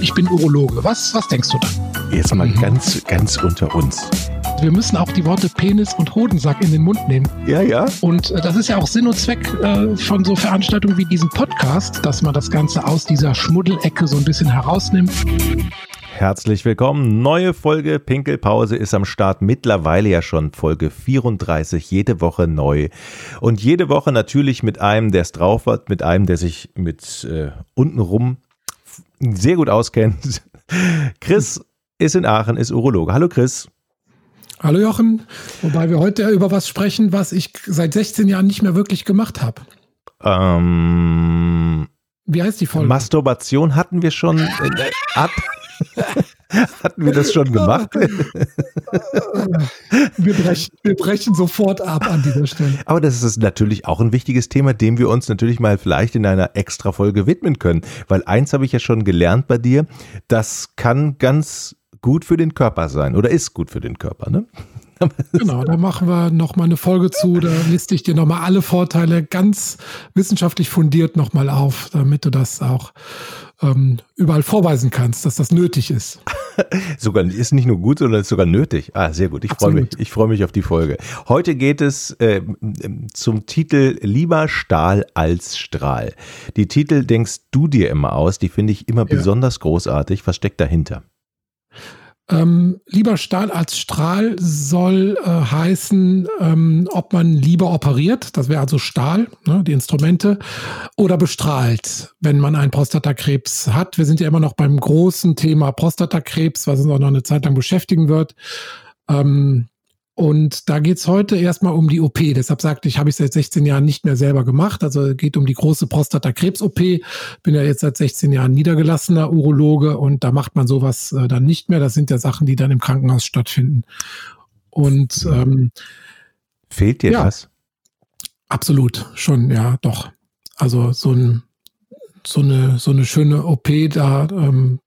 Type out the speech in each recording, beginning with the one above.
ich bin Urologe. Was, was denkst du dann? Jetzt mal mhm. ganz, ganz unter uns. Wir müssen auch die Worte Penis und Hodensack in den Mund nehmen. Ja, ja. Und äh, das ist ja auch Sinn und Zweck äh, von so Veranstaltungen wie diesem Podcast, dass man das Ganze aus dieser Schmuddelecke so ein bisschen herausnimmt. Herzlich willkommen. Neue Folge Pinkelpause ist am Start. Mittlerweile ja schon Folge 34. Jede Woche neu. Und jede Woche natürlich mit einem, der es drauf hat, mit einem, der sich mit äh, untenrum sehr gut auskennt. Chris ist in Aachen, ist Urologe. Hallo Chris. Hallo Jochen. Wobei wir heute über was sprechen, was ich seit 16 Jahren nicht mehr wirklich gemacht habe. Ähm, Wie heißt die Folge? Masturbation hatten wir schon. Äh, hat, Hatten wir das schon gemacht? wir, brechen, wir brechen sofort ab an dieser Stelle. Aber das ist natürlich auch ein wichtiges Thema, dem wir uns natürlich mal vielleicht in einer extra Folge widmen können. Weil eins habe ich ja schon gelernt bei dir, das kann ganz gut für den Körper sein oder ist gut für den Körper, ne? Genau, da machen wir nochmal eine Folge zu. Da liste ich dir nochmal alle Vorteile ganz wissenschaftlich fundiert nochmal auf, damit du das auch ähm, überall vorweisen kannst, dass das nötig ist. sogar ist nicht nur gut, sondern ist sogar nötig. Ah, sehr gut. Ich freue mich. Ich freue mich auf die Folge. Heute geht es äh, zum Titel Lieber Stahl als Strahl. Die Titel denkst du dir immer aus. Die finde ich immer ja. besonders großartig. Was steckt dahinter? Ähm, lieber Stahl als Strahl soll äh, heißen, ähm, ob man lieber operiert, das wäre also Stahl, ne, die Instrumente, oder bestrahlt, wenn man einen Prostatakrebs hat. Wir sind ja immer noch beim großen Thema Prostatakrebs, was uns auch noch eine Zeit lang beschäftigen wird. Ähm, und da geht es heute erstmal um die OP. Deshalb sagte ich, habe ich seit 16 Jahren nicht mehr selber gemacht. Also geht um die große Prostatakrebs-OP. Bin ja jetzt seit 16 Jahren niedergelassener Urologe und da macht man sowas äh, dann nicht mehr. Das sind ja Sachen, die dann im Krankenhaus stattfinden. Und ähm, fehlt dir ja, das? Absolut, schon, ja, doch. Also so, ein, so, eine, so eine schöne OP da, ähm,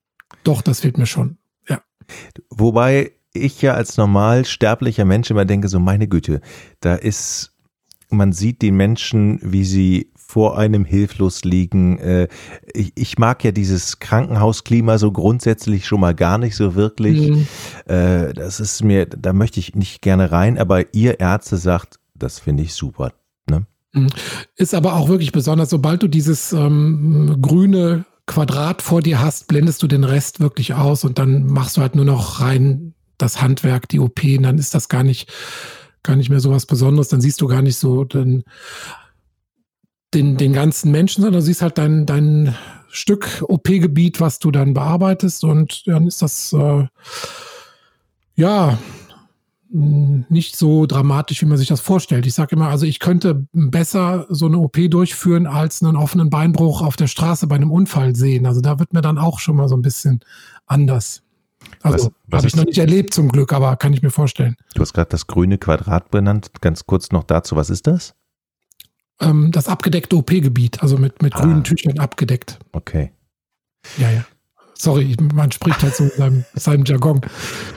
doch, das fehlt mir schon. Ja. Wobei ich ja als normal sterblicher Mensch immer denke, so meine Güte, da ist, man sieht die Menschen, wie sie vor einem hilflos liegen. Äh, ich, ich mag ja dieses Krankenhausklima so grundsätzlich schon mal gar nicht so wirklich. Mhm. Äh, das ist mir, da möchte ich nicht gerne rein, aber ihr Ärzte sagt, das finde ich super. Ne? Mhm. Ist aber auch wirklich besonders, sobald du dieses ähm, grüne Quadrat vor dir hast, blendest du den Rest wirklich aus und dann machst du halt nur noch rein das Handwerk, die OP, dann ist das gar nicht, gar nicht mehr so was Besonderes. Dann siehst du gar nicht so den, den, den ganzen Menschen, sondern du siehst halt dein, dein Stück OP-Gebiet, was du dann bearbeitest und dann ist das äh, ja nicht so dramatisch, wie man sich das vorstellt. Ich sage immer, also ich könnte besser so eine OP durchführen, als einen offenen Beinbruch auf der Straße bei einem Unfall sehen. Also da wird mir dann auch schon mal so ein bisschen anders. Also habe ich noch nicht erlebt zum Glück, aber kann ich mir vorstellen. Du hast gerade das grüne Quadrat benannt. Ganz kurz noch dazu, was ist das? Ähm, das abgedeckte OP-Gebiet, also mit, mit ah. grünen Tüchern abgedeckt. Okay. Ja, ja. Sorry, man spricht halt so in seinem, seinem Jargon.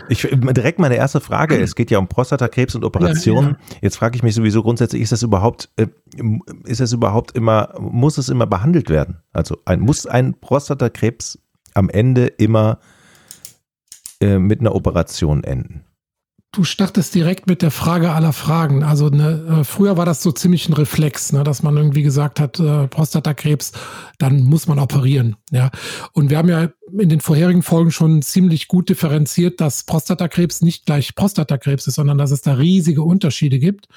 Ich, direkt meine erste Frage. Es geht ja um Prostatakrebs und Operationen. Ja, ja. Jetzt frage ich mich sowieso grundsätzlich, ist das überhaupt, äh, ist das überhaupt immer, muss es immer behandelt werden? Also ein, muss ein Prostatakrebs am Ende immer äh, mit einer Operation enden? Du startest direkt mit der Frage aller Fragen. Also ne, äh, früher war das so ziemlich ein Reflex, ne, dass man irgendwie gesagt hat, äh, Prostatakrebs, dann muss man operieren. Ja. Und wir haben ja in den vorherigen Folgen schon ziemlich gut differenziert, dass Prostatakrebs nicht gleich Prostatakrebs ist, sondern dass es da riesige Unterschiede gibt.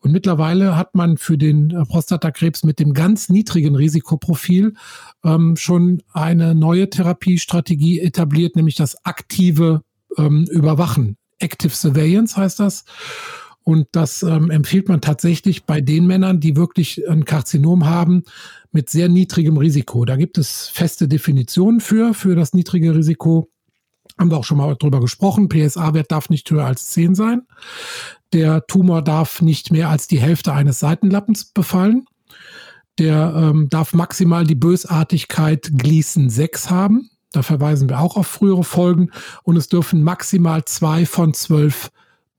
Und mittlerweile hat man für den äh, Prostatakrebs mit dem ganz niedrigen Risikoprofil ähm, schon eine neue Therapiestrategie etabliert, nämlich das aktive ähm, Überwachen. Active Surveillance heißt das. Und das ähm, empfiehlt man tatsächlich bei den Männern, die wirklich ein Karzinom haben mit sehr niedrigem Risiko. Da gibt es feste Definitionen für, für das niedrige Risiko. Haben wir auch schon mal drüber gesprochen. PSA-Wert darf nicht höher als 10 sein. Der Tumor darf nicht mehr als die Hälfte eines Seitenlappens befallen. Der ähm, darf maximal die Bösartigkeit Gleason 6 haben. Da verweisen wir auch auf frühere Folgen. Und es dürfen maximal zwei von zwölf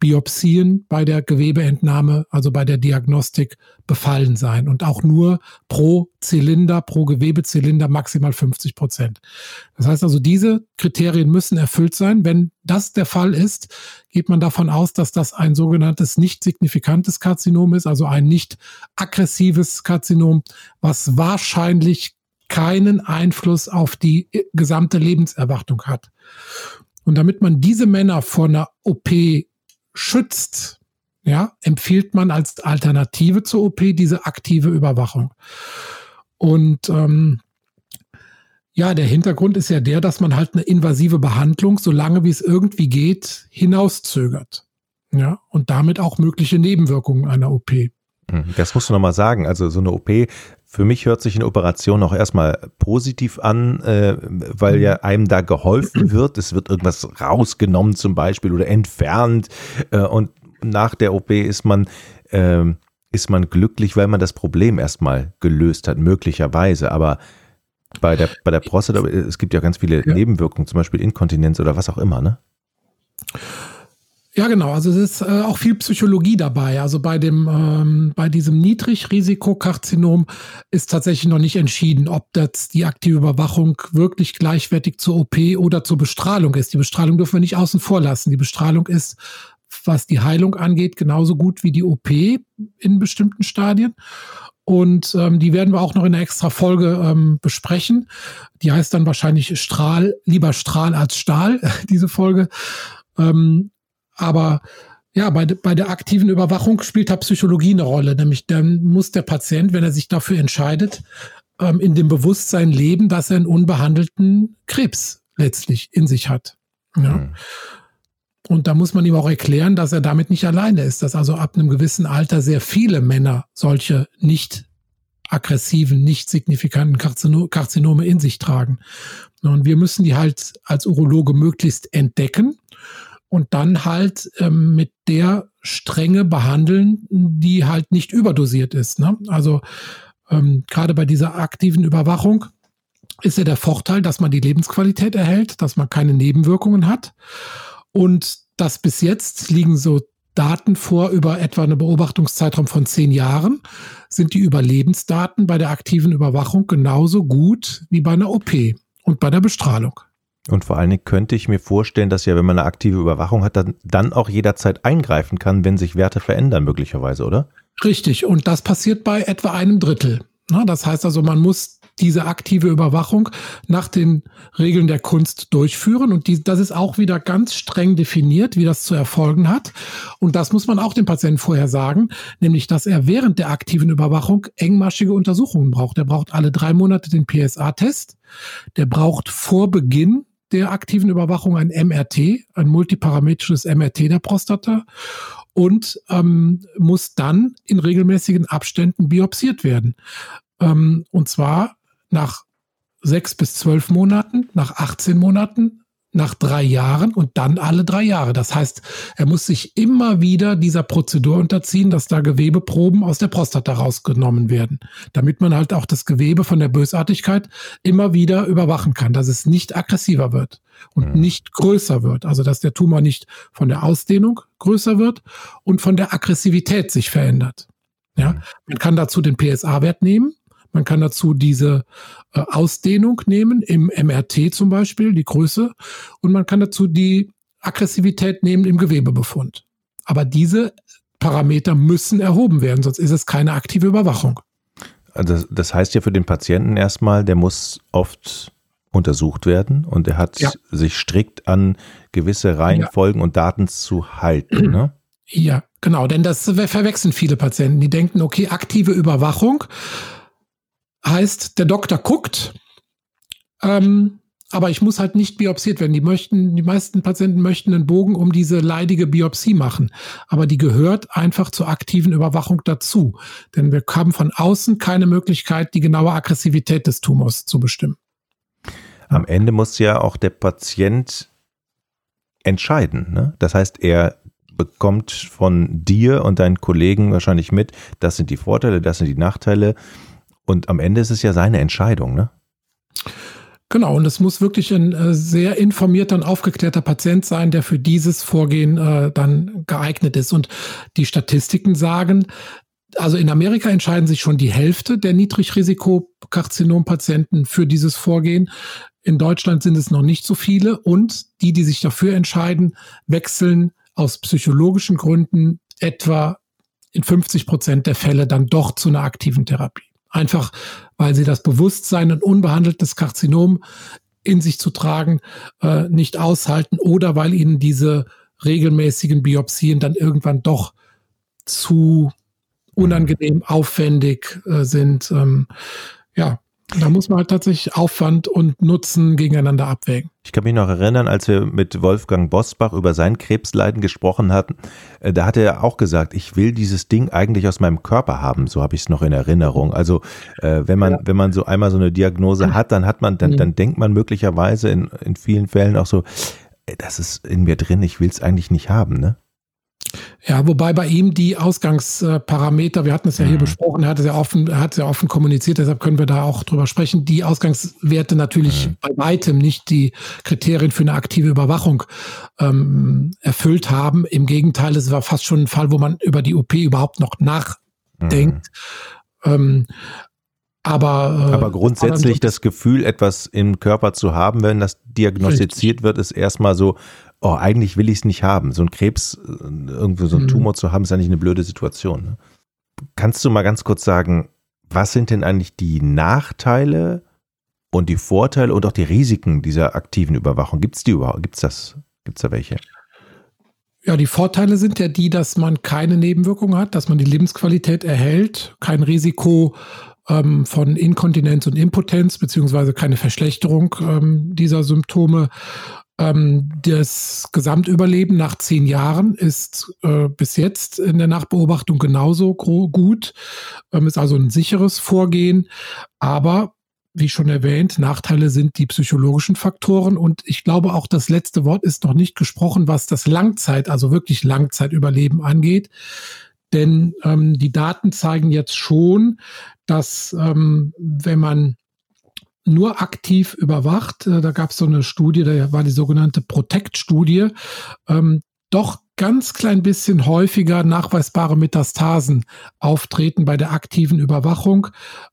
Biopsien bei der Gewebeentnahme, also bei der Diagnostik, befallen sein und auch nur pro Zylinder, pro Gewebezylinder maximal 50 Prozent. Das heißt also, diese Kriterien müssen erfüllt sein. Wenn das der Fall ist, geht man davon aus, dass das ein sogenanntes nicht signifikantes Karzinom ist, also ein nicht aggressives Karzinom, was wahrscheinlich keinen Einfluss auf die gesamte Lebenserwartung hat. Und damit man diese Männer vor einer OP schützt, ja, empfiehlt man als Alternative zur OP diese aktive Überwachung. Und ähm, ja, der Hintergrund ist ja der, dass man halt eine invasive Behandlung, solange wie es irgendwie geht, hinauszögert. Ja, und damit auch mögliche Nebenwirkungen einer OP. Hm, das musst du nochmal sagen. Also so eine OP, für mich hört sich eine Operation auch erstmal positiv an, äh, weil ja einem da geholfen wird. Es wird irgendwas rausgenommen zum Beispiel oder entfernt. Äh, und nach der OP ist man, äh, ist man glücklich, weil man das Problem erstmal gelöst hat, möglicherweise. Aber bei der, bei der Prostata, es gibt ja ganz viele ja. Nebenwirkungen, zum Beispiel Inkontinenz oder was auch immer, ne? Ja, genau. Also es ist äh, auch viel Psychologie dabei. Also bei dem, ähm, bei diesem Niedrigrisikokarzinom ist tatsächlich noch nicht entschieden, ob das die aktive Überwachung wirklich gleichwertig zur OP oder zur Bestrahlung ist. Die Bestrahlung dürfen wir nicht außen vor lassen. Die Bestrahlung ist, was die Heilung angeht, genauso gut wie die OP in bestimmten Stadien. Und ähm, die werden wir auch noch in einer extra Folge ähm, besprechen. Die heißt dann wahrscheinlich Strahl, lieber Strahl als Stahl, diese Folge. Ähm, aber ja, bei, bei der aktiven Überwachung spielt da Psychologie eine Rolle. Nämlich dann muss der Patient, wenn er sich dafür entscheidet, ähm, in dem Bewusstsein leben, dass er einen unbehandelten Krebs letztlich in sich hat. Ja. Mhm. Und da muss man ihm auch erklären, dass er damit nicht alleine ist, dass also ab einem gewissen Alter sehr viele Männer solche nicht aggressiven, nicht signifikanten Karzinome in sich tragen. Und wir müssen die halt als Urologe möglichst entdecken und dann halt ähm, mit der Strenge behandeln, die halt nicht überdosiert ist. Ne? Also ähm, gerade bei dieser aktiven Überwachung ist ja der Vorteil, dass man die Lebensqualität erhält, dass man keine Nebenwirkungen hat. Und das bis jetzt liegen so Daten vor über etwa eine Beobachtungszeitraum von zehn Jahren, sind die Überlebensdaten bei der aktiven Überwachung genauso gut wie bei einer OP und bei der Bestrahlung. Und vor allen Dingen könnte ich mir vorstellen, dass ja, wenn man eine aktive Überwachung hat, dann, dann auch jederzeit eingreifen kann, wenn sich Werte verändern, möglicherweise, oder? Richtig. Und das passiert bei etwa einem Drittel. Das heißt also, man muss diese aktive Überwachung nach den Regeln der Kunst durchführen. Und die, das ist auch wieder ganz streng definiert, wie das zu erfolgen hat. Und das muss man auch dem Patienten vorher sagen, nämlich, dass er während der aktiven Überwachung engmaschige Untersuchungen braucht. Er braucht alle drei Monate den PSA-Test. Der braucht vor Beginn der aktiven Überwachung ein MRT, ein multiparametrisches MRT der Prostata und ähm, muss dann in regelmäßigen Abständen biopsiert werden. Ähm, und zwar nach sechs bis zwölf Monaten, nach 18 Monaten, nach drei Jahren und dann alle drei Jahre. Das heißt, er muss sich immer wieder dieser Prozedur unterziehen, dass da Gewebeproben aus der Prostata rausgenommen werden, damit man halt auch das Gewebe von der Bösartigkeit immer wieder überwachen kann, dass es nicht aggressiver wird und mhm. nicht größer wird. Also, dass der Tumor nicht von der Ausdehnung größer wird und von der Aggressivität sich verändert. Ja, mhm. man kann dazu den PSA-Wert nehmen man kann dazu diese äh, Ausdehnung nehmen, im MRT zum Beispiel, die Größe. Und man kann dazu die Aggressivität nehmen im Gewebebefund. Aber diese Parameter müssen erhoben werden, sonst ist es keine aktive Überwachung. Also das heißt ja für den Patienten erstmal, der muss oft untersucht werden und er hat ja. sich strikt an gewisse Reihenfolgen ja. und Daten zu halten. Ne? Ja, genau, denn das verwechseln viele Patienten. Die denken, okay, aktive Überwachung heißt, der Doktor guckt, ähm, aber ich muss halt nicht biopsiert werden. Die möchten, die meisten Patienten möchten einen Bogen um diese leidige Biopsie machen. Aber die gehört einfach zur aktiven Überwachung dazu. Denn wir haben von außen keine Möglichkeit, die genaue Aggressivität des Tumors zu bestimmen. Am Ende muss ja auch der Patient entscheiden. Ne? Das heißt, er bekommt von dir und deinen Kollegen wahrscheinlich mit, das sind die Vorteile, das sind die Nachteile. Und am Ende ist es ja seine Entscheidung, ne? Genau, und es muss wirklich ein äh, sehr informierter und aufgeklärter Patient sein, der für dieses Vorgehen äh, dann geeignet ist. Und die Statistiken sagen, also in Amerika entscheiden sich schon die Hälfte der Niedrigrisiko-Karzinompatienten für dieses Vorgehen. In Deutschland sind es noch nicht so viele und die, die sich dafür entscheiden, wechseln aus psychologischen Gründen etwa in 50 Prozent der Fälle dann doch zu einer aktiven Therapie. Einfach, weil sie das Bewusstsein, ein unbehandeltes Karzinom in sich zu tragen, äh, nicht aushalten oder weil ihnen diese regelmäßigen Biopsien dann irgendwann doch zu unangenehm aufwendig äh, sind. Ähm, ja, da muss man halt tatsächlich Aufwand und Nutzen gegeneinander abwägen. Ich kann mich noch erinnern, als wir mit Wolfgang Bosbach über sein Krebsleiden gesprochen hatten, äh, da hat er auch gesagt, ich will dieses Ding eigentlich aus meinem Körper haben. So habe ich es noch in Erinnerung. Also äh, wenn man, ja. wenn man so einmal so eine Diagnose hat, dann hat man, dann, dann denkt man möglicherweise in, in vielen Fällen auch so, das ist in mir drin, ich will es eigentlich nicht haben, ne? Ja, wobei bei ihm die Ausgangsparameter, wir hatten es ja hier mhm. besprochen, er hat es ja offen, er hat es ja offen kommuniziert, deshalb können wir da auch drüber sprechen. Die Ausgangswerte natürlich mhm. bei weitem nicht die Kriterien für eine aktive Überwachung ähm, erfüllt haben. Im Gegenteil, es war fast schon ein Fall, wo man über die OP überhaupt noch nachdenkt. Mhm. Ähm, aber, äh, aber grundsätzlich das Gefühl, etwas im Körper zu haben, wenn das diagnostiziert wird, ist erstmal so, oh, eigentlich will ich es nicht haben. So ein Krebs, äh, irgendwie so ein mhm. Tumor zu haben, ist eigentlich eine blöde Situation. Ne? Kannst du mal ganz kurz sagen, was sind denn eigentlich die Nachteile und die Vorteile und auch die Risiken dieser aktiven Überwachung? Gibt es die überhaupt? Gibt es das? Gibt es da welche? Ja, die Vorteile sind ja die, dass man keine Nebenwirkungen hat, dass man die Lebensqualität erhält, kein Risiko ähm, von Inkontinenz und Impotenz, beziehungsweise keine Verschlechterung ähm, dieser Symptome das Gesamtüberleben nach zehn Jahren ist äh, bis jetzt in der Nachbeobachtung genauso gut, ähm, ist also ein sicheres Vorgehen. Aber wie schon erwähnt, Nachteile sind die psychologischen Faktoren. Und ich glaube auch, das letzte Wort ist noch nicht gesprochen, was das Langzeit, also wirklich Langzeitüberleben angeht. Denn ähm, die Daten zeigen jetzt schon, dass ähm, wenn man nur aktiv überwacht. Äh, da gab es so eine Studie, da war die sogenannte Protect-Studie. Ähm, doch ganz klein bisschen häufiger nachweisbare Metastasen auftreten bei der aktiven Überwachung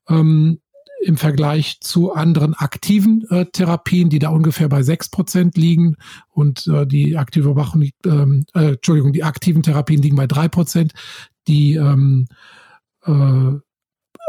ähm, im Vergleich zu anderen aktiven äh, Therapien, die da ungefähr bei sechs Prozent liegen und äh, die aktive Überwachung, ähm, äh, Entschuldigung, die aktiven Therapien liegen bei drei Prozent. Die ähm, äh,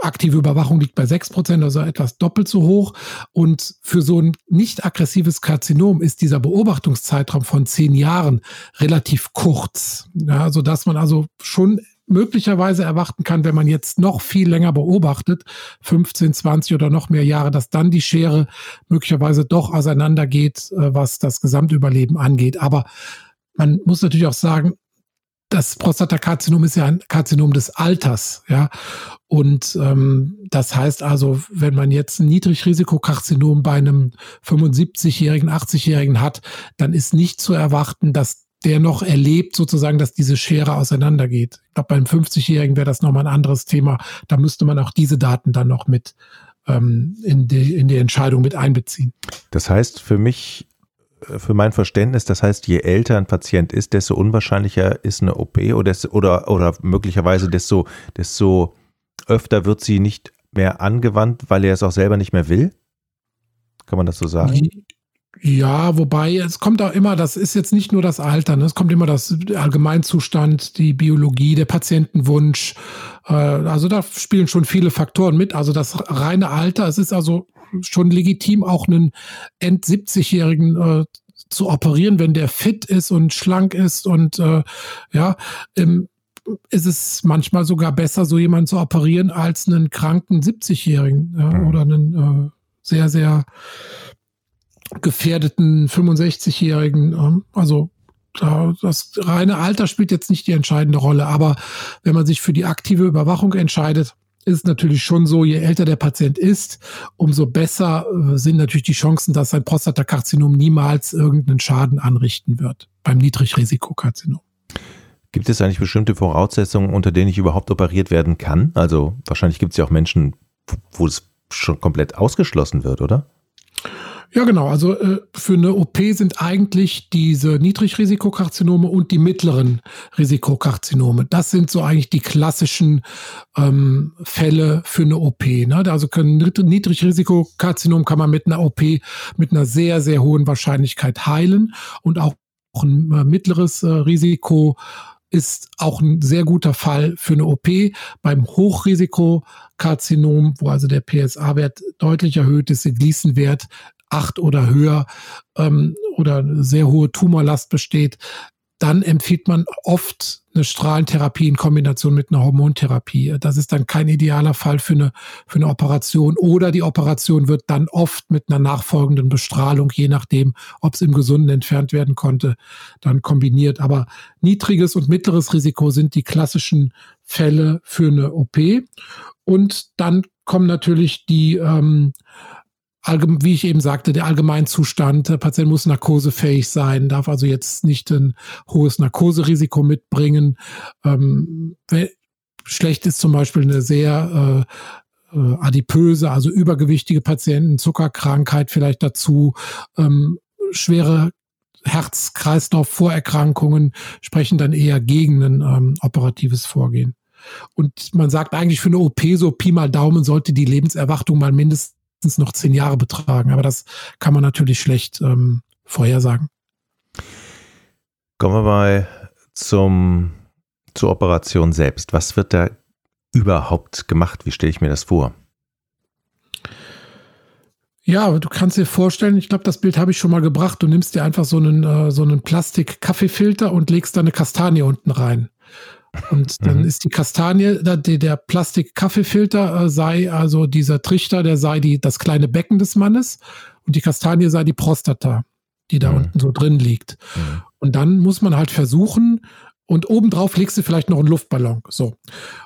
aktive Überwachung liegt bei 6%, also etwas doppelt so hoch. Und für so ein nicht aggressives Karzinom ist dieser Beobachtungszeitraum von zehn Jahren relativ kurz. Ja, so dass man also schon möglicherweise erwarten kann, wenn man jetzt noch viel länger beobachtet, 15, 20 oder noch mehr Jahre, dass dann die Schere möglicherweise doch auseinandergeht, äh, was das Gesamtüberleben angeht. Aber man muss natürlich auch sagen, das Prostatakarzinom ist ja ein Karzinom des Alters, ja. Und ähm, das heißt also, wenn man jetzt ein Niedrigrisikokarzinom bei einem 75-Jährigen, 80-Jährigen hat, dann ist nicht zu erwarten, dass der noch erlebt, sozusagen, dass diese Schere auseinandergeht. Ich glaube, beim 50-Jährigen wäre das nochmal ein anderes Thema. Da müsste man auch diese Daten dann noch mit ähm, in, die, in die Entscheidung mit einbeziehen. Das heißt, für mich für mein Verständnis, das heißt, je älter ein Patient ist, desto unwahrscheinlicher ist eine OP oder, oder, oder möglicherweise desto, desto öfter wird sie nicht mehr angewandt, weil er es auch selber nicht mehr will? Kann man das so sagen? Ja, wobei es kommt auch immer, das ist jetzt nicht nur das Alter, ne? es kommt immer das Allgemeinzustand, die Biologie, der Patientenwunsch. Äh, also da spielen schon viele Faktoren mit. Also das reine Alter, es ist also schon legitim, auch einen End-70-Jährigen äh, zu operieren, wenn der fit ist und schlank ist und äh, ja, ähm, ist es manchmal sogar besser, so jemanden zu operieren, als einen kranken 70-Jährigen ja, mhm. oder einen äh, sehr, sehr gefährdeten 65-Jährigen. Ähm, also das reine Alter spielt jetzt nicht die entscheidende Rolle, aber wenn man sich für die aktive Überwachung entscheidet, ist natürlich schon so, je älter der Patient ist, umso besser äh, sind natürlich die Chancen, dass ein Prostatakarzinom niemals irgendeinen Schaden anrichten wird beim Niedrigrisikokarzinom. Gibt es eigentlich bestimmte Voraussetzungen, unter denen ich überhaupt operiert werden kann? Also wahrscheinlich gibt es ja auch Menschen, wo es schon komplett ausgeschlossen wird, oder? Ja, genau. Also äh, für eine OP sind eigentlich diese Niedrigrisikokarzinome und die mittleren Risikokarzinome. Das sind so eigentlich die klassischen ähm, Fälle für eine OP. Ne? Also können Niedrigrisikokarzinom kann man mit einer OP mit einer sehr, sehr hohen Wahrscheinlichkeit heilen und auch ein äh, mittleres äh, Risiko ist auch ein sehr guter Fall für eine OP. Beim Hochrisikokarzinom, wo also der PSA-Wert deutlich erhöht ist, der Gleason-Wert acht oder höher ähm, oder sehr hohe Tumorlast besteht, dann empfiehlt man oft eine Strahlentherapie in Kombination mit einer Hormontherapie. Das ist dann kein idealer Fall für eine, für eine Operation oder die Operation wird dann oft mit einer nachfolgenden Bestrahlung, je nachdem, ob es im Gesunden entfernt werden konnte, dann kombiniert. Aber niedriges und mittleres Risiko sind die klassischen Fälle für eine OP. Und dann kommen natürlich die ähm, wie ich eben sagte, der Allgemeinzustand, der Patient muss narkosefähig sein, darf also jetzt nicht ein hohes Narkoserisiko mitbringen. Ähm, schlecht ist zum Beispiel eine sehr äh, äh, adipöse, also übergewichtige Patienten, Zuckerkrankheit vielleicht dazu, ähm, schwere Herz-Kreislauf-Vorerkrankungen sprechen dann eher gegen ein ähm, operatives Vorgehen. Und man sagt eigentlich für eine OP so Pi mal Daumen sollte die Lebenserwartung mal mindestens noch zehn Jahre betragen. Aber das kann man natürlich schlecht ähm, vorhersagen. Kommen wir mal zum, zur Operation selbst. Was wird da überhaupt gemacht? Wie stelle ich mir das vor? Ja, du kannst dir vorstellen, ich glaube, das Bild habe ich schon mal gebracht. Du nimmst dir einfach so einen, äh, so einen Plastik-Kaffeefilter und legst da eine Kastanie unten rein. Und dann mhm. ist die Kastanie, der, Plastik-Kaffeefilter äh, sei also dieser Trichter, der sei die, das kleine Becken des Mannes und die Kastanie sei die Prostata, die da mhm. unten so drin liegt. Mhm. Und dann muss man halt versuchen, und obendrauf legst du vielleicht noch einen Luftballon. So.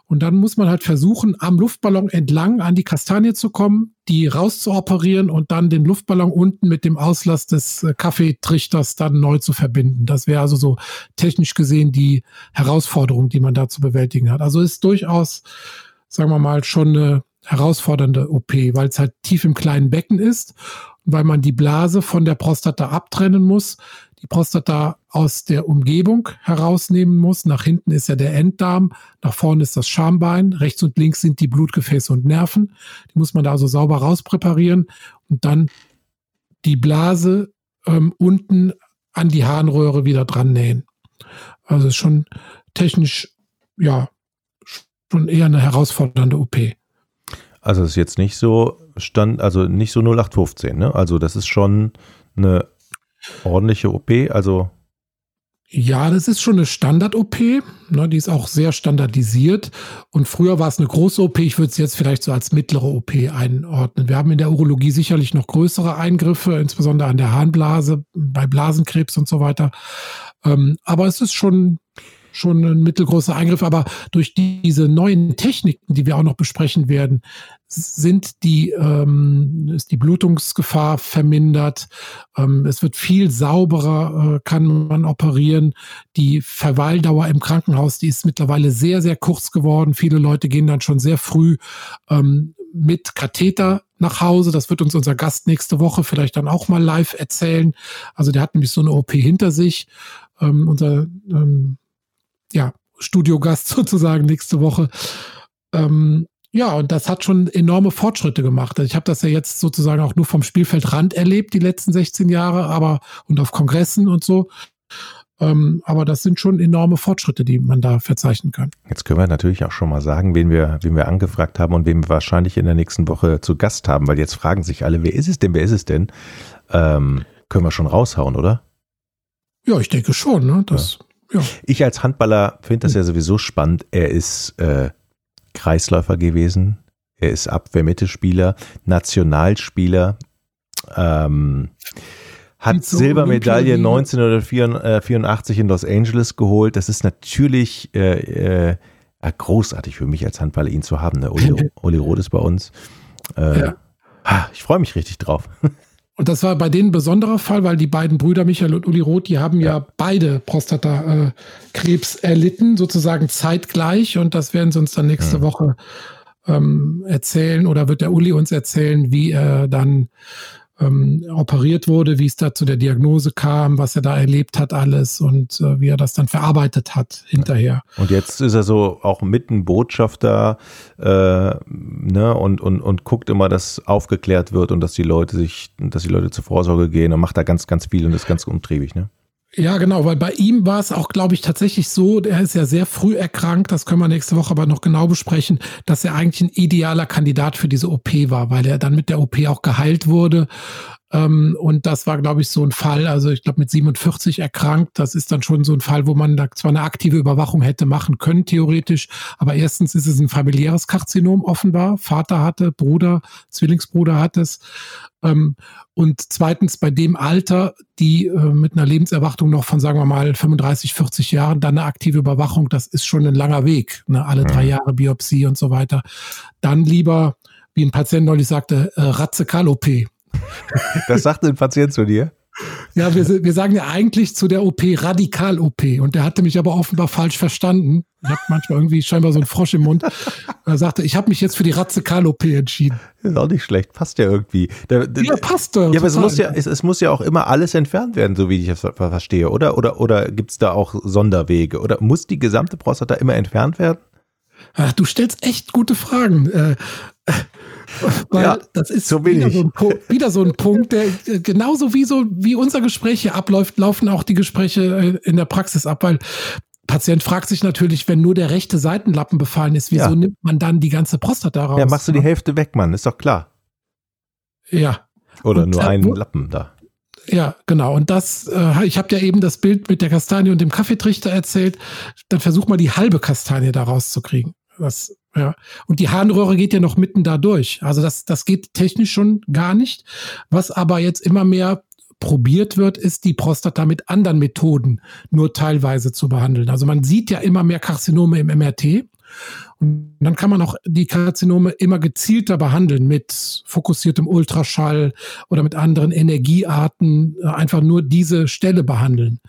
Und dann muss man halt versuchen, am Luftballon entlang an die Kastanie zu kommen, die rauszuoperieren und dann den Luftballon unten mit dem Auslass des äh, Kaffeetrichters dann neu zu verbinden. Das wäre also so technisch gesehen die Herausforderung, die man da zu bewältigen hat. Also ist durchaus, sagen wir mal, schon eine herausfordernde OP, weil es halt tief im kleinen Becken ist, weil man die Blase von der Prostata abtrennen muss die Prostata aus der Umgebung herausnehmen muss. Nach hinten ist ja der Enddarm, nach vorne ist das Schambein, rechts und links sind die Blutgefäße und Nerven. Die muss man da also sauber rauspräparieren und dann die Blase ähm, unten an die Harnröhre wieder dran nähen. Also ist schon technisch, ja, schon eher eine herausfordernde OP. Also ist jetzt nicht so stand, also nicht so 0815, ne? Also das ist schon eine ordentliche OP, also. Ja, das ist schon eine Standard-OP. Ne, die ist auch sehr standardisiert. Und früher war es eine große OP. Ich würde es jetzt vielleicht so als mittlere OP einordnen. Wir haben in der Urologie sicherlich noch größere Eingriffe, insbesondere an der Harnblase, bei Blasenkrebs und so weiter. Ähm, aber es ist schon schon ein mittelgroßer Eingriff, aber durch diese neuen Techniken, die wir auch noch besprechen werden, sind die, ähm, ist die Blutungsgefahr vermindert. Ähm, es wird viel sauberer, äh, kann man operieren. Die Verweildauer im Krankenhaus, die ist mittlerweile sehr, sehr kurz geworden. Viele Leute gehen dann schon sehr früh ähm, mit Katheter nach Hause. Das wird uns unser Gast nächste Woche vielleicht dann auch mal live erzählen. Also der hat nämlich so eine OP hinter sich. Ähm, unser ähm, ja, Studiogast sozusagen nächste Woche. Ähm, ja, und das hat schon enorme Fortschritte gemacht. Also ich habe das ja jetzt sozusagen auch nur vom Spielfeldrand erlebt, die letzten 16 Jahre, aber und auf Kongressen und so. Ähm, aber das sind schon enorme Fortschritte, die man da verzeichnen kann. Jetzt können wir natürlich auch schon mal sagen, wen wir, wen wir angefragt haben und wen wir wahrscheinlich in der nächsten Woche zu Gast haben, weil jetzt fragen sich alle, wer ist es denn, wer ist es denn? Ähm, können wir schon raushauen, oder? Ja, ich denke schon. Ne? Das, ja. Ja. Ich als Handballer finde das ja sowieso spannend. Er ist äh, Kreisläufer gewesen, er ist Abwehrmittelspieler, Nationalspieler, ähm, hat so Silbermedaille 1984 in Los Angeles geholt. Das ist natürlich äh, äh, großartig für mich als Handballer, ihn zu haben. Ne? Uli, Uli Roth ist bei uns. Äh, ja. Ich freue mich richtig drauf. Und das war bei denen ein besonderer Fall, weil die beiden Brüder Michael und Uli Roth, die haben ja, ja beide Prostatakrebs äh, erlitten, sozusagen zeitgleich. Und das werden sie uns dann nächste ja. Woche ähm, erzählen oder wird der Uli uns erzählen, wie er dann ähm, operiert wurde, wie es da zu der Diagnose kam, was er da erlebt hat alles und äh, wie er das dann verarbeitet hat hinterher. Und jetzt ist er so auch mitten Botschafter äh, ne, und, und, und guckt immer, dass aufgeklärt wird und dass die Leute sich, dass die Leute zur Vorsorge gehen und macht da ganz, ganz viel und ist ganz umtriebig, ne? Ja, genau, weil bei ihm war es auch, glaube ich, tatsächlich so, er ist ja sehr früh erkrankt, das können wir nächste Woche aber noch genau besprechen, dass er eigentlich ein idealer Kandidat für diese OP war, weil er dann mit der OP auch geheilt wurde. Ähm, und das war, glaube ich, so ein Fall, also ich glaube mit 47 erkrankt, das ist dann schon so ein Fall, wo man da zwar eine aktive Überwachung hätte machen können, theoretisch, aber erstens ist es ein familiäres Karzinom offenbar, Vater hatte, Bruder, Zwillingsbruder hat es. Ähm, und zweitens bei dem Alter, die äh, mit einer Lebenserwartung noch von, sagen wir mal, 35, 40 Jahren, dann eine aktive Überwachung, das ist schon ein langer Weg. Ne? Alle drei Jahre Biopsie und so weiter. Dann lieber, wie ein Patient neulich sagte, äh, Ratzekal-OP. Das sagt ein Patient zu dir? Ja, wir, wir sagen ja eigentlich zu der OP Radikal-OP. Und der hatte mich aber offenbar falsch verstanden. Ich habe manchmal irgendwie scheinbar so einen Frosch im Mund. Er sagte, ich habe mich jetzt für die Radikal-OP entschieden. Ist auch nicht schlecht, passt ja irgendwie. Der, der, ja, passt doch. Ja, aber es muss ja, es, es, muss ja auch immer alles entfernt werden, so wie ich das verstehe, oder? Oder, oder gibt es da auch Sonderwege? Oder muss die gesamte Prostata immer entfernt werden? Ach, du stellst echt gute Fragen. Äh, weil ja, das ist so wieder, so wieder, so ein Punkt, der äh, genauso wie so wie unser Gespräch hier abläuft, laufen auch die Gespräche äh, in der Praxis ab, weil Patient fragt sich natürlich, wenn nur der rechte Seitenlappen befallen ist, wieso ja. nimmt man dann die ganze Prostata raus? Ja, machst du die Hälfte weg, Mann, ist doch klar. Ja. Oder Und, nur äh, einen Lappen da. Ja, genau. Und das, äh, ich habe ja eben das Bild mit der Kastanie und dem Kaffeetrichter erzählt. Dann versuch mal die halbe Kastanie da rauszukriegen. Das, ja. Und die Harnröhre geht ja noch mitten da durch. Also das, das geht technisch schon gar nicht. Was aber jetzt immer mehr probiert wird, ist die Prostata mit anderen Methoden nur teilweise zu behandeln. Also man sieht ja immer mehr Karzinome im MRT. Und dann kann man auch die Karzinome immer gezielter behandeln mit fokussiertem Ultraschall oder mit anderen Energiearten, äh, einfach nur diese Stelle behandeln.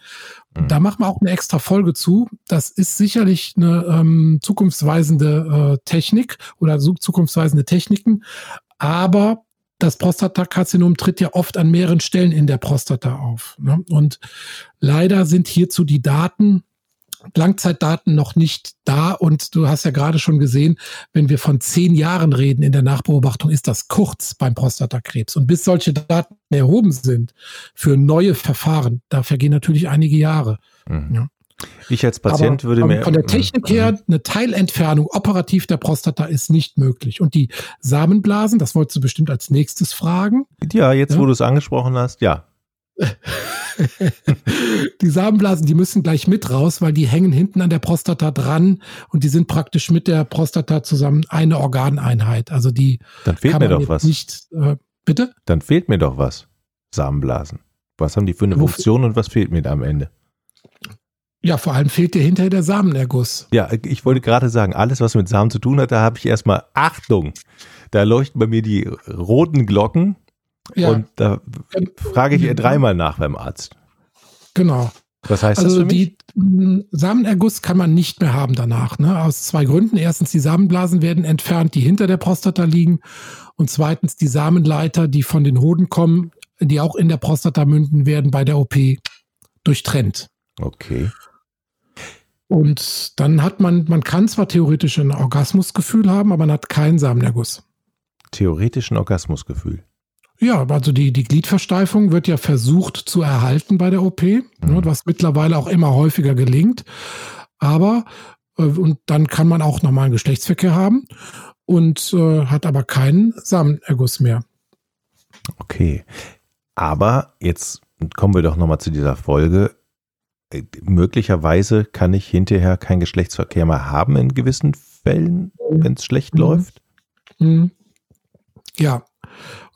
Mhm. Da machen wir auch eine extra Folge zu. Das ist sicherlich eine ähm, zukunftsweisende äh, Technik oder zukunftsweisende Techniken. Aber das Prostatakarzinom tritt ja oft an mehreren Stellen in der Prostata auf. Ne? Und leider sind hierzu die Daten Langzeitdaten noch nicht da. Und du hast ja gerade schon gesehen, wenn wir von zehn Jahren reden in der Nachbeobachtung, ist das kurz beim Prostatakrebs. Und bis solche Daten erhoben sind für neue Verfahren, da vergehen natürlich einige Jahre. Mhm. Ja. Ich als Patient aber, würde aber mir. Von der Technik her, mhm. eine Teilentfernung operativ der Prostata ist nicht möglich. Und die Samenblasen, das wolltest du bestimmt als nächstes fragen. Ja, jetzt ja. wo du es angesprochen hast, ja. die Samenblasen, die müssen gleich mit raus, weil die hängen hinten an der Prostata dran und die sind praktisch mit der Prostata zusammen eine Organeinheit. Also die Dann fehlt mir doch was. Nicht, äh, bitte? Dann fehlt mir doch was. Samenblasen. Was haben die für eine Funktion und was fehlt mir da am Ende? Ja, vor allem fehlt dir hinterher der Samenerguss. Ja, ich wollte gerade sagen, alles, was mit Samen zu tun hat, da habe ich erstmal Achtung. Da leuchten bei mir die roten Glocken ja. Und da frage ich ihr dreimal nach beim Arzt. Genau. Was heißt also das mich? Die Samenerguss kann man nicht mehr haben danach. Ne? Aus zwei Gründen. Erstens, die Samenblasen werden entfernt, die hinter der Prostata liegen. Und zweitens, die Samenleiter, die von den Hoden kommen, die auch in der Prostata münden, werden bei der OP durchtrennt. Okay. Und dann hat man, man kann zwar theoretisch ein Orgasmusgefühl haben, aber man hat keinen Samenerguss. Theoretischen Orgasmusgefühl. Ja, also die, die Gliedversteifung wird ja versucht zu erhalten bei der OP, ne, mhm. was mittlerweile auch immer häufiger gelingt. Aber, äh, und dann kann man auch normalen Geschlechtsverkehr haben und äh, hat aber keinen Samenerguss mehr. Okay. Aber jetzt kommen wir doch nochmal zu dieser Folge. Äh, möglicherweise kann ich hinterher keinen Geschlechtsverkehr mehr haben in gewissen Fällen, wenn es schlecht mhm. läuft. Mhm. Ja,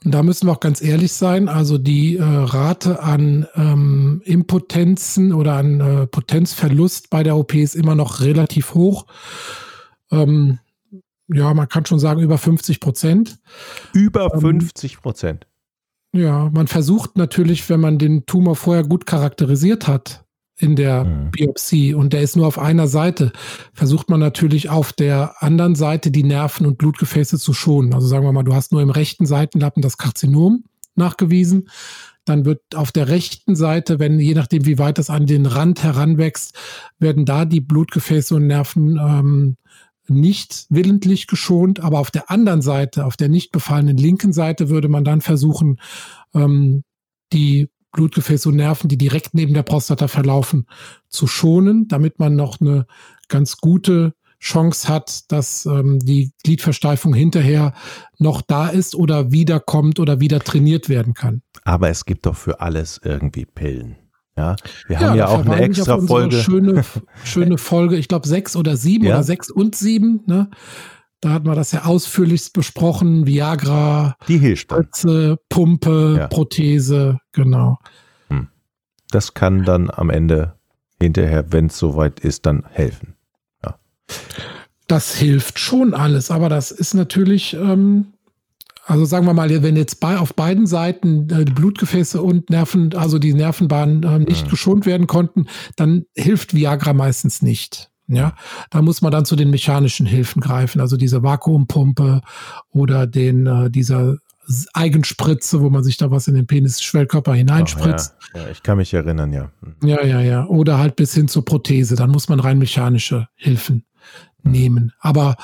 und da müssen wir auch ganz ehrlich sein. Also die äh, Rate an ähm, Impotenzen oder an äh, Potenzverlust bei der OP ist immer noch relativ hoch. Ähm, ja, man kann schon sagen über 50 Prozent. Über 50 Prozent. Ähm, ja, man versucht natürlich, wenn man den Tumor vorher gut charakterisiert hat, in der mhm. Biopsie und der ist nur auf einer Seite, versucht man natürlich auf der anderen Seite die Nerven und Blutgefäße zu schonen. Also sagen wir mal, du hast nur im rechten Seitenlappen das Karzinom, nachgewiesen. Dann wird auf der rechten Seite, wenn je nachdem, wie weit das an den Rand heranwächst, werden da die Blutgefäße und Nerven ähm, nicht willentlich geschont, aber auf der anderen Seite, auf der nicht befallenen linken Seite, würde man dann versuchen, ähm, die Blutgefäße und Nerven, die direkt neben der Prostata verlaufen, zu schonen, damit man noch eine ganz gute Chance hat, dass ähm, die Gliedversteifung hinterher noch da ist oder wiederkommt oder wieder trainiert werden kann. Aber es gibt doch für alles irgendwie Pillen. Ja, wir ja, haben ja auch eine extra Folge. Schöne, schöne Folge, ich glaube sechs oder sieben ja? oder sechs und sieben. Ne? Da hatten wir das ja ausführlichst besprochen. Viagra, die hilft Spritze, Pumpe, ja. Prothese, genau. Hm. Das kann dann am Ende hinterher, wenn es soweit ist, dann helfen. Ja. Das hilft schon alles, aber das ist natürlich ähm, also sagen wir mal, wenn jetzt bei, auf beiden Seiten äh, die Blutgefäße und Nerven, also die Nervenbahnen äh, nicht mhm. geschont werden konnten, dann hilft Viagra meistens nicht. Ja, da muss man dann zu den mechanischen Hilfen greifen, also diese Vakuumpumpe oder den äh, dieser Eigenspritze, wo man sich da was in den Penisschwellkörper hineinspritzt. Ach, ja. ja. ich kann mich erinnern, ja. Mhm. Ja, ja, ja. Oder halt bis hin zur Prothese. Dann muss man rein mechanische Hilfen nehmen. Aber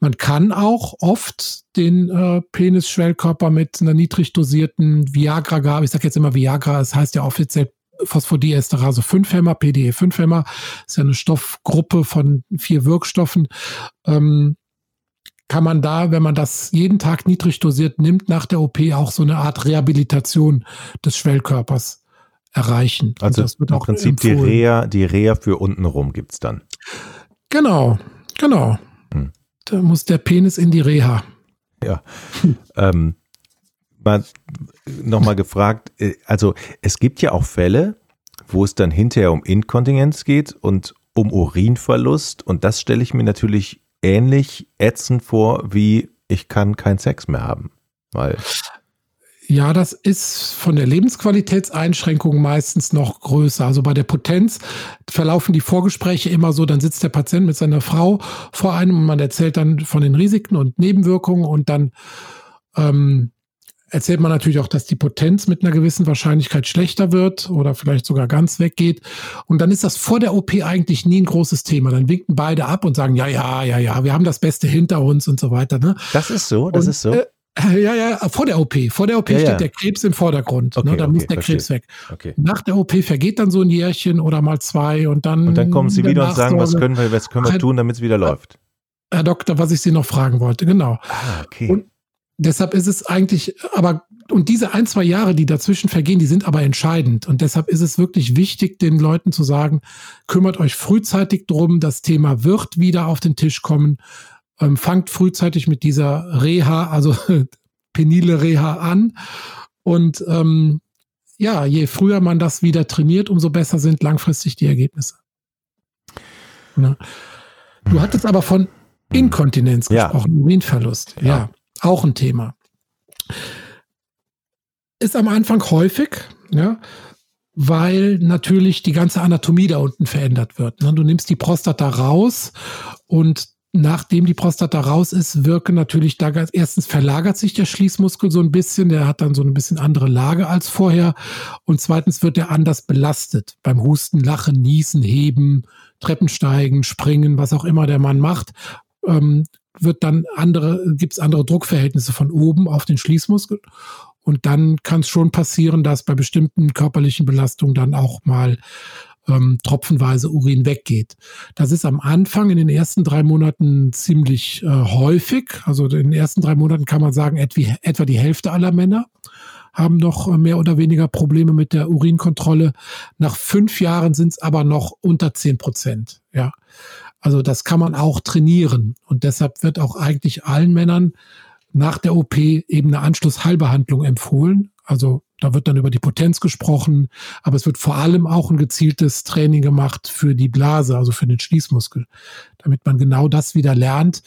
man kann auch oft den äh, Penisschwellkörper mit einer niedrig dosierten Viagra-Gabe, ich sage jetzt immer Viagra, es das heißt ja offiziell Phosphodiesterase 5-Hämmer, PDE 5-Hämmer, ist ja eine Stoffgruppe von vier Wirkstoffen. Ähm, kann man da, wenn man das jeden Tag niedrig dosiert nimmt, nach der OP auch so eine Art Rehabilitation des Schwellkörpers erreichen. Also das wird im auch Prinzip die Reha, die Reha für untenrum gibt es dann. Genau, Genau. Hm. Da muss der Penis in die Reha. Ja. ähm, mal nochmal gefragt, äh, also es gibt ja auch Fälle, wo es dann hinterher um Inkontinenz geht und um Urinverlust und das stelle ich mir natürlich ähnlich ätzend vor, wie ich kann keinen Sex mehr haben. Weil ja, das ist von der Lebensqualitätseinschränkung meistens noch größer. Also bei der Potenz verlaufen die Vorgespräche immer so, dann sitzt der Patient mit seiner Frau vor einem und man erzählt dann von den Risiken und Nebenwirkungen und dann ähm, erzählt man natürlich auch, dass die Potenz mit einer gewissen Wahrscheinlichkeit schlechter wird oder vielleicht sogar ganz weggeht. Und dann ist das vor der OP eigentlich nie ein großes Thema. Dann winken beide ab und sagen, ja, ja, ja, ja, wir haben das Beste hinter uns und so weiter. Ne? Das ist so, das und, ist so. Äh, ja, ja, vor der OP. Vor der OP ja, steht ja. der Krebs im Vordergrund. Okay, ne, da okay, muss der verstehe. Krebs weg. Okay. Nach der OP vergeht dann so ein Jährchen oder mal zwei und dann. Und dann kommen Sie wieder und sagen, was können wir, was können wir tun, damit es wieder läuft. Herr Doktor, was ich Sie noch fragen wollte, genau. Ah, okay. Und deshalb ist es eigentlich, aber, und diese ein, zwei Jahre, die dazwischen vergehen, die sind aber entscheidend. Und deshalb ist es wirklich wichtig, den Leuten zu sagen, kümmert euch frühzeitig drum, das Thema wird wieder auf den Tisch kommen ähm, fangt frühzeitig mit dieser Reha, also penile Reha an. Und ähm, ja, je früher man das wieder trainiert, umso besser sind langfristig die Ergebnisse. Ne? Du hattest aber von Inkontinenz gesprochen, ja. Urinverlust. Ja. ja, auch ein Thema. Ist am Anfang häufig, ja, weil natürlich die ganze Anatomie da unten verändert wird. Ne? Du nimmst die Prostata raus und nachdem die Prostata raus ist, wirke natürlich da ganz, erstens verlagert sich der Schließmuskel so ein bisschen, der hat dann so ein bisschen andere Lage als vorher und zweitens wird er anders belastet beim Husten, Lachen, Niesen, Heben, Treppensteigen, Springen, was auch immer der Mann macht, ähm, wird dann andere, gibt es andere Druckverhältnisse von oben auf den Schließmuskel und dann kann es schon passieren, dass bei bestimmten körperlichen Belastungen dann auch mal ähm, tropfenweise Urin weggeht. Das ist am Anfang in den ersten drei Monaten ziemlich äh, häufig. Also in den ersten drei Monaten kann man sagen, etwa, etwa die Hälfte aller Männer haben noch äh, mehr oder weniger Probleme mit der Urinkontrolle. Nach fünf Jahren sind es aber noch unter zehn Prozent. Ja, also das kann man auch trainieren und deshalb wird auch eigentlich allen Männern nach der OP eben eine Anschlussheilbehandlung empfohlen. Also da wird dann über die Potenz gesprochen, aber es wird vor allem auch ein gezieltes Training gemacht für die Blase, also für den Schließmuskel, damit man genau das wieder lernt.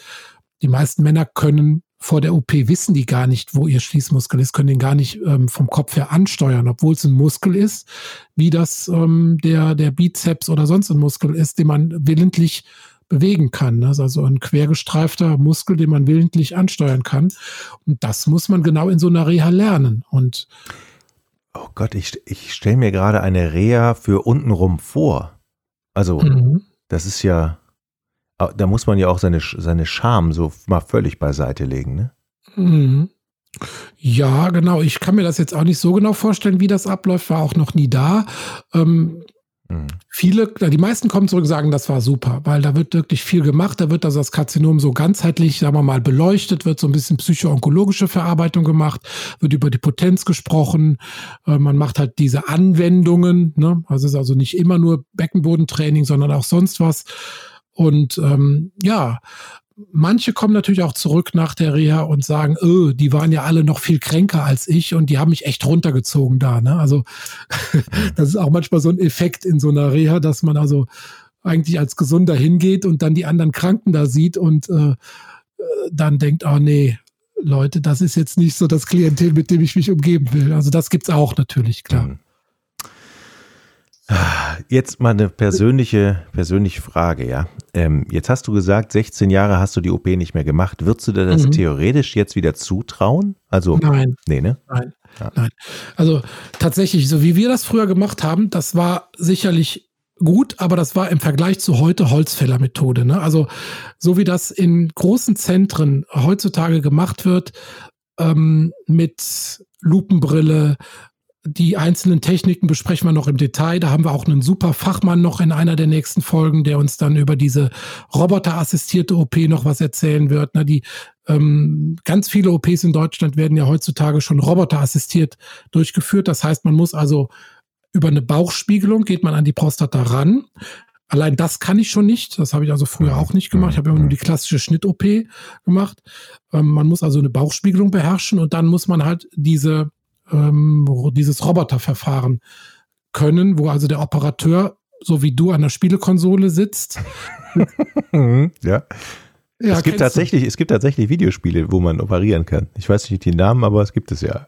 Die meisten Männer können vor der OP wissen die gar nicht, wo ihr Schließmuskel ist, können den gar nicht ähm, vom Kopf her ansteuern, obwohl es ein Muskel ist, wie das ähm, der, der Bizeps oder sonst ein Muskel ist, den man willentlich bewegen kann. Das ist also ein quergestreifter Muskel, den man willentlich ansteuern kann. Und das muss man genau in so einer Reha lernen. Und Oh Gott, ich, ich stelle mir gerade eine Reha für untenrum vor. Also, mhm. das ist ja, da muss man ja auch seine, seine Scham so mal völlig beiseite legen, ne? Mhm. Ja, genau. Ich kann mir das jetzt auch nicht so genau vorstellen, wie das abläuft, war auch noch nie da. Ähm, mhm. Viele, die meisten kommen zurück und sagen, das war super, weil da wird wirklich viel gemacht. Da wird also das Karzinom so ganzheitlich, sagen wir mal, beleuchtet, wird so ein bisschen psycho-onkologische Verarbeitung gemacht, wird über die Potenz gesprochen. Äh, man macht halt diese Anwendungen. Ne? Also es ist also nicht immer nur Beckenbodentraining, sondern auch sonst was. Und ähm, ja, manche kommen natürlich auch zurück nach der Reha und sagen, öh, die waren ja alle noch viel kränker als ich und die haben mich echt runtergezogen da. Ne? Also das ist auch manchmal so ein Effekt in so einer Reha, dass man also eigentlich als Gesunder hingeht und dann die anderen Kranken da sieht und äh, dann denkt, oh nee, Leute, das ist jetzt nicht so das Klientel, mit dem ich mich umgeben will. Also das gibt's auch natürlich, klar. Mhm. Jetzt mal eine persönliche, persönliche Frage, ja. Ähm, jetzt hast du gesagt, 16 Jahre hast du die OP nicht mehr gemacht. Würdest du dir das mhm. theoretisch jetzt wieder zutrauen? Also, nein. Nee, ne? Nein. Ja. Nein. Also tatsächlich, so wie wir das früher gemacht haben, das war sicherlich gut, aber das war im Vergleich zu heute Holzfällermethode. Ne? Also so wie das in großen Zentren heutzutage gemacht wird, ähm, mit Lupenbrille, die einzelnen Techniken besprechen wir noch im Detail. Da haben wir auch einen super Fachmann noch in einer der nächsten Folgen, der uns dann über diese roboterassistierte OP noch was erzählen wird. Ne, die ähm, ganz viele OPs in Deutschland werden ja heutzutage schon roboterassistiert durchgeführt. Das heißt, man muss also über eine Bauchspiegelung geht man an die Prostata ran. Allein das kann ich schon nicht. Das habe ich also früher auch nicht gemacht. Ich habe immer nur die klassische Schnitt-OP gemacht. Ähm, man muss also eine Bauchspiegelung beherrschen und dann muss man halt diese ähm, dieses Roboterverfahren können, wo also der Operateur, so wie du an der Spielekonsole sitzt. ja. Ja, es gibt tatsächlich, du? es gibt tatsächlich Videospiele, wo man operieren kann. Ich weiß nicht die Namen, aber es gibt es ja.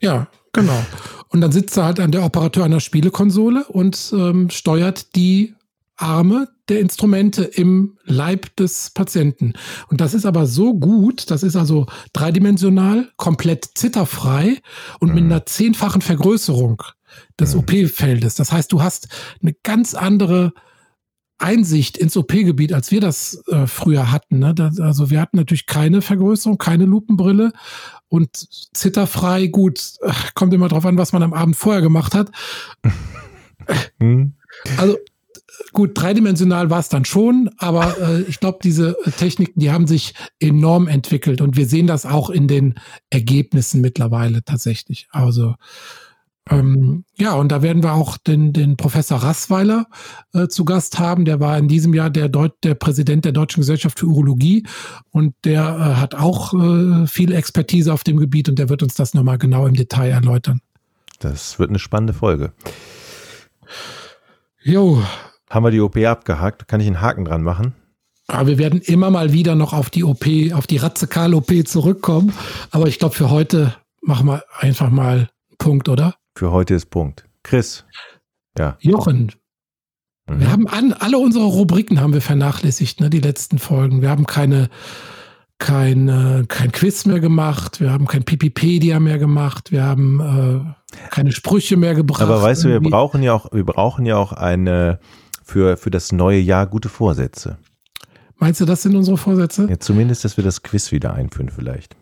Ja, genau. Und dann sitzt er halt an der Operateur an der Spielekonsole und ähm, steuert die Arme der Instrumente im Leib des Patienten. Und das ist aber so gut, das ist also dreidimensional, komplett zitterfrei und mhm. mit einer zehnfachen Vergrößerung des mhm. OP-Feldes. Das heißt, du hast eine ganz andere Einsicht ins OP-Gebiet, als wir das äh, früher hatten. Ne? Das, also wir hatten natürlich keine Vergrößerung, keine Lupenbrille und zitterfrei, gut, kommt immer drauf an, was man am Abend vorher gemacht hat. Mhm. Also gut, dreidimensional war es dann schon, aber äh, ich glaube, diese Techniken, die haben sich enorm entwickelt und wir sehen das auch in den Ergebnissen mittlerweile tatsächlich. Also ähm, ja, und da werden wir auch den, den Professor Rassweiler äh, zu Gast haben. Der war in diesem Jahr der, Deut der Präsident der Deutschen Gesellschaft für Urologie und der äh, hat auch äh, viel Expertise auf dem Gebiet und der wird uns das nochmal genau im Detail erläutern. Das wird eine spannende Folge. Jo, haben wir die OP abgehakt? Kann ich einen Haken dran machen? Aber wir werden immer mal wieder noch auf die OP, auf die Razzekal-OP zurückkommen. Aber ich glaube, für heute machen wir einfach mal Punkt, oder? Für heute ist Punkt. Chris. Ja. Jochen. Mhm. Wir haben an, alle unsere Rubriken haben wir vernachlässigt, ne, die letzten Folgen. Wir haben keine, kein, kein Quiz mehr gemacht, wir haben kein Pipipedia mehr gemacht, wir haben äh, keine Sprüche mehr gebracht. Aber weißt du, wir brauchen ja auch, wir brauchen ja auch eine für, für das neue Jahr gute Vorsätze. Meinst du, das sind unsere Vorsätze? Ja, zumindest, dass wir das Quiz wieder einführen vielleicht.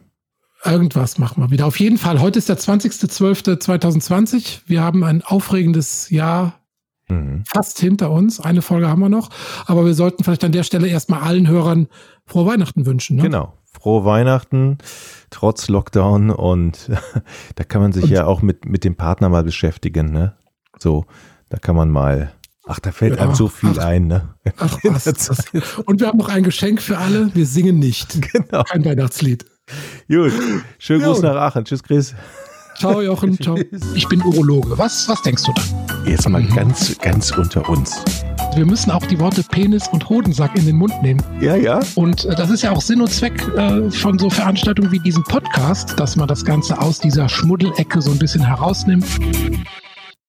Irgendwas machen wir wieder. Auf jeden Fall, heute ist der 20.12.2020. Wir haben ein aufregendes Jahr mhm. fast hinter uns. Eine Folge haben wir noch. Aber wir sollten vielleicht an der Stelle erstmal allen Hörern frohe Weihnachten wünschen. Ne? Genau. Frohe Weihnachten, trotz Lockdown. Und da kann man sich und ja auch mit, mit dem Partner mal beschäftigen. Ne? So, da kann man mal Ach, da fällt ja, einem so viel ach, ein, ne? Ach, was, Und wir haben noch ein Geschenk für alle. Wir singen nicht. Genau. Kein Weihnachtslied. Gut. Schönen Gruß nach Aachen. Tschüss, Chris. Ciao, Jochen. Ciao. Ich bin Urologe. Was, was denkst du da? Jetzt mal mhm. ganz, ganz unter uns. Wir müssen auch die Worte Penis und Hodensack in den Mund nehmen. Ja, ja. Und äh, das ist ja auch Sinn und Zweck äh, von so Veranstaltungen wie diesem Podcast, dass man das Ganze aus dieser Schmuddelecke so ein bisschen herausnimmt.